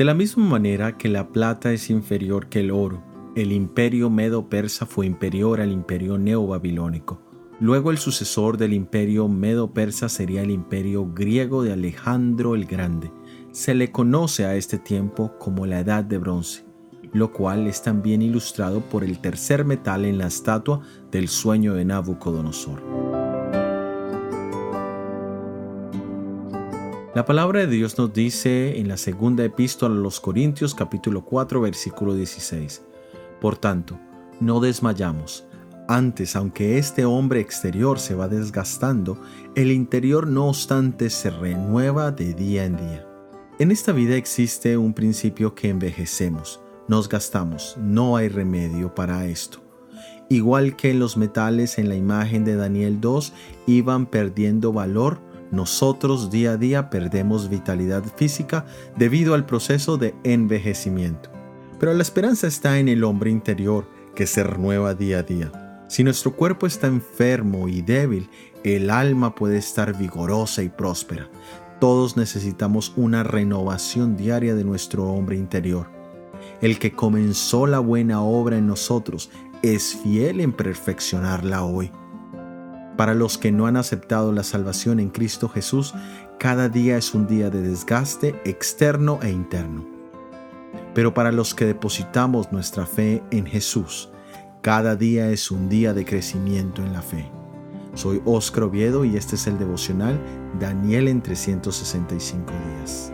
De la misma manera que la plata es inferior que el oro, el imperio medo-persa fue inferior al imperio neobabilónico. Luego el sucesor del imperio medo-persa sería el imperio griego de Alejandro el Grande. Se le conoce a este tiempo como la Edad de Bronce, lo cual es también ilustrado por el tercer metal en la estatua del sueño de Nabucodonosor. La palabra de Dios nos dice en la segunda epístola a los Corintios capítulo 4 versículo 16. Por tanto, no desmayamos. Antes, aunque este hombre exterior se va desgastando, el interior no obstante se renueva de día en día. En esta vida existe un principio que envejecemos, nos gastamos, no hay remedio para esto. Igual que los metales en la imagen de Daniel 2 iban perdiendo valor, nosotros día a día perdemos vitalidad física debido al proceso de envejecimiento. Pero la esperanza está en el hombre interior que se renueva día a día. Si nuestro cuerpo está enfermo y débil, el alma puede estar vigorosa y próspera. Todos necesitamos una renovación diaria de nuestro hombre interior. El que comenzó la buena obra en nosotros es fiel en perfeccionarla hoy. Para los que no han aceptado la salvación en Cristo Jesús, cada día es un día de desgaste externo e interno. Pero para los que depositamos nuestra fe en Jesús, cada día es un día de crecimiento en la fe. Soy Oscar Oviedo y este es el devocional Daniel en 365 días.